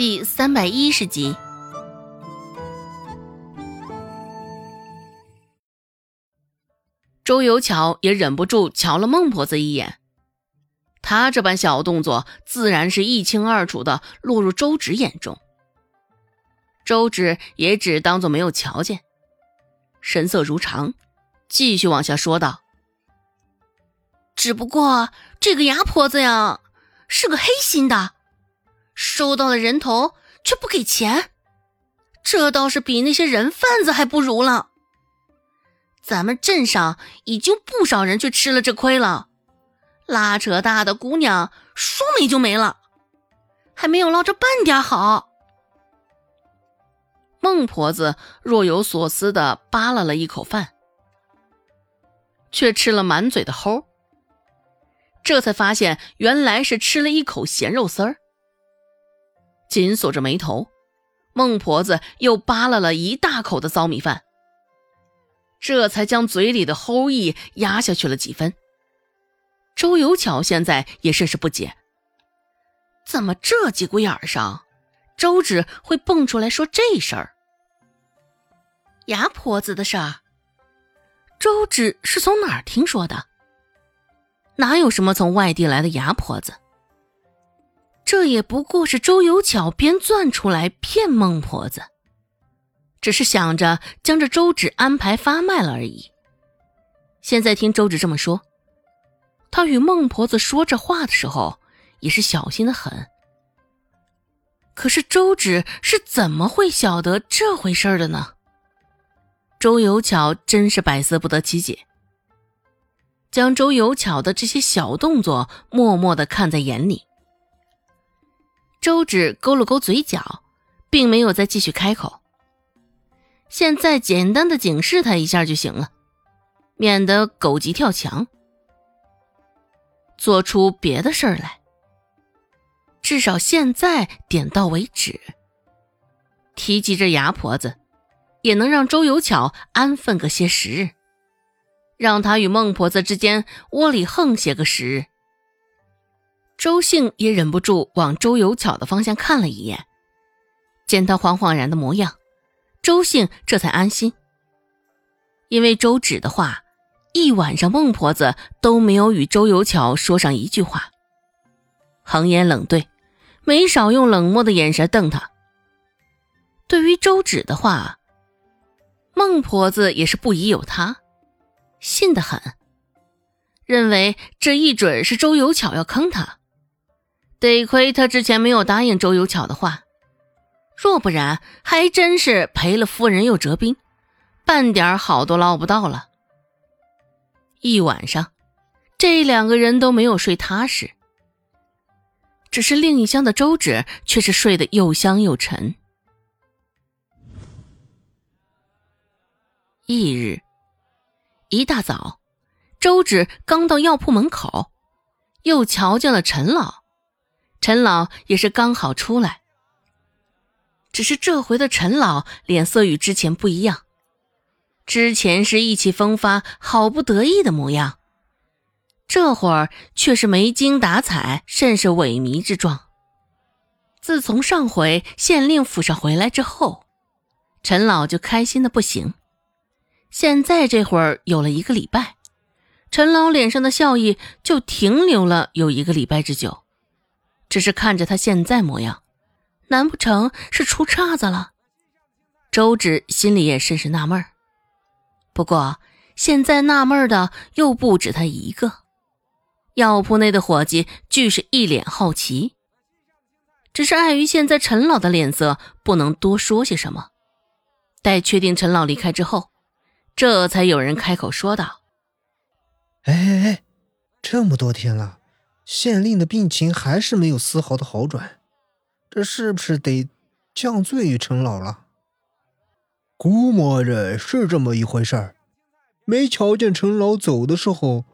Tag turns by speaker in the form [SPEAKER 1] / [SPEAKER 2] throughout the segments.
[SPEAKER 1] 第三百一十集，周有巧也忍不住瞧了孟婆子一眼。他这般小动作，自然是一清二楚的落入周芷眼中。周芷也只当做没有瞧见，神色如常，继续往下说道：“只不过这个牙婆子呀，是个黑心的。”收到了人头却不给钱，这倒是比那些人贩子还不如了。咱们镇上已经不少人去吃了这亏了，拉扯大的姑娘说没就没了，还没有捞着半点好。孟婆子若有所思的扒拉了一口饭，却吃了满嘴的齁，这才发现原来是吃了一口咸肉丝儿。紧锁着眉头，孟婆子又扒拉了一大口的糟米饭，这才将嘴里的齁意压下去了几分。周有巧现在也甚是不解，怎么这节骨眼上，周芷会蹦出来说这事儿？牙婆子的事儿，周芷是从哪儿听说的？哪有什么从外地来的牙婆子？这也不过是周有巧编撰出来骗孟婆子，只是想着将这周芷安排发卖了而已。现在听周芷这么说，他与孟婆子说这话的时候也是小心的很。可是周芷是怎么会晓得这回事的呢？周有巧真是百思不得其解，将周有巧的这些小动作默默的看在眼里。周芷勾了勾嘴角，并没有再继续开口。现在简单的警示他一下就行了，免得狗急跳墙，做出别的事儿来。至少现在点到为止。提及这牙婆子，也能让周有巧安分个些时日，让他与孟婆子之间窝里横些个时日。周兴也忍不住往周有巧的方向看了一眼，见他惶惶然的模样，周兴这才安心。因为周芷的话，一晚上孟婆子都没有与周有巧说上一句话，横言冷对，没少用冷漠的眼神瞪他。对于周芷的话，孟婆子也是不疑有他，信得很，认为这一准是周有巧要坑他。得亏他之前没有答应周有巧的话，若不然，还真是赔了夫人又折兵，半点好都捞不到了。一晚上，这两个人都没有睡踏实，只是另一厢的周芷却是睡得又香又沉。翌日一大早，周芷刚到药铺门口，又瞧见了陈老。陈老也是刚好出来，只是这回的陈老脸色与之前不一样，之前是意气风发、好不得意的模样，这会儿却是没精打采，甚是萎靡之状。自从上回县令府上回来之后，陈老就开心的不行，现在这会儿有了一个礼拜，陈老脸上的笑意就停留了有一个礼拜之久。只是看着他现在模样，难不成是出岔子了？周芷心里也甚是纳闷。不过现在纳闷的又不止他一个，药铺内的伙计俱是一脸好奇。只是碍于现在陈老的脸色，不能多说些什么。待确定陈老离开之后，这才有人开口说道：“
[SPEAKER 2] 哎哎哎，这么多天了。”县令的病情还是没有丝毫的好转，这是不是得降罪于陈老了？
[SPEAKER 3] 估摸着是这么一回事儿。没瞧见陈老走的时候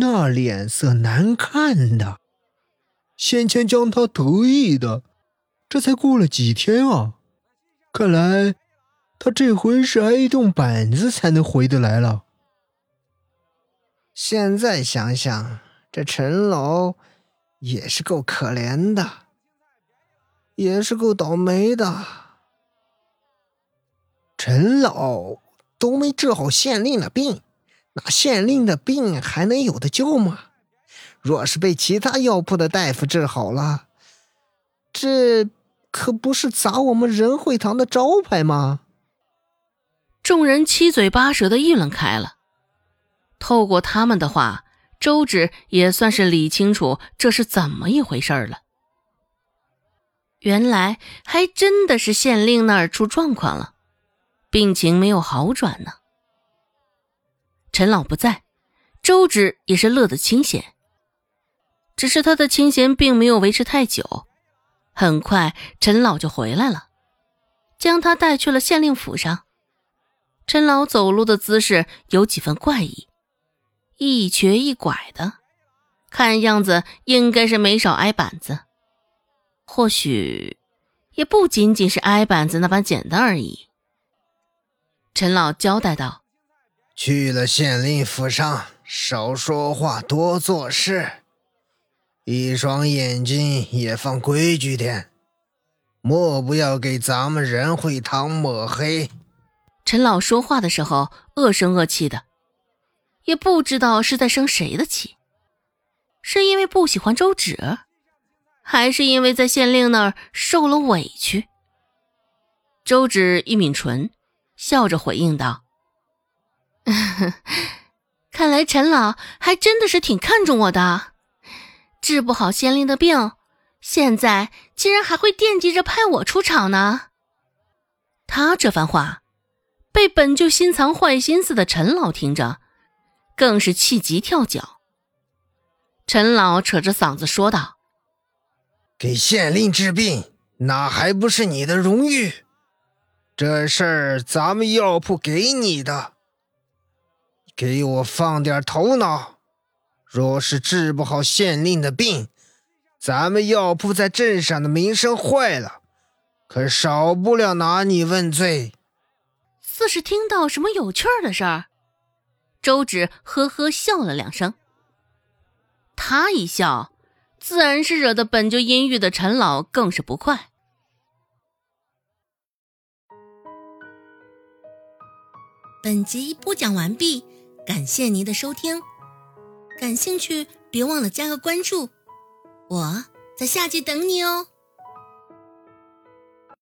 [SPEAKER 3] 那脸色难看的，先前将他得意的，这才过了几天啊，看来他这回是挨一顿板子才能回得来了。
[SPEAKER 2] 现在想想。这陈老也是够可怜的。也是够倒霉的。陈老都没治好县令的病，那县令的病还能有的救吗？若是被其他药铺的大夫治好了，这可不是砸我们仁惠堂的招牌吗？
[SPEAKER 1] 众人七嘴八舌的议论开了。透过他们的话，周芷也算是理清楚这是怎么一回事了。原来还真的是县令那儿出状况了，病情没有好转呢。陈老不在，周芷也是乐得清闲。只是他的清闲并没有维持太久，很快陈老就回来了，将他带去了县令府上。陈老走路的姿势有几分怪异，一瘸一拐的，看样子应该是没少挨板子，或许也不仅仅是挨板子那般简单而已。陈老交代道：“
[SPEAKER 2] 去了县令府上，少说话，多做事。”一双眼睛也放规矩点，莫不要给咱们仁惠堂抹黑。
[SPEAKER 1] 陈老说话的时候恶声恶气的，也不知道是在生谁的气，是因为不喜欢周芷，还是因为在县令那儿受了委屈？周芷一抿唇，笑着回应道：“看来陈老还真的是挺看重我的。”治不好县令的病，现在竟然还会惦记着派我出场呢。他这番话，被本就心藏坏心思的陈老听着，更是气急跳脚。陈老扯着嗓子说道：“
[SPEAKER 2] 给县令治病，那还不是你的荣誉？这事儿咱们药铺给你的，给我放点头脑。”若是治不好县令的病，咱们药铺在镇上的名声坏了，可少不了拿你问罪。
[SPEAKER 1] 似是听到什么有趣儿的事儿，周芷呵呵笑了两声。他一笑，自然是惹得本就阴郁的陈老更是不快。
[SPEAKER 4] 本集播讲完毕，感谢您的收听。感兴趣，别忘了加个关注，我在下集等你哦。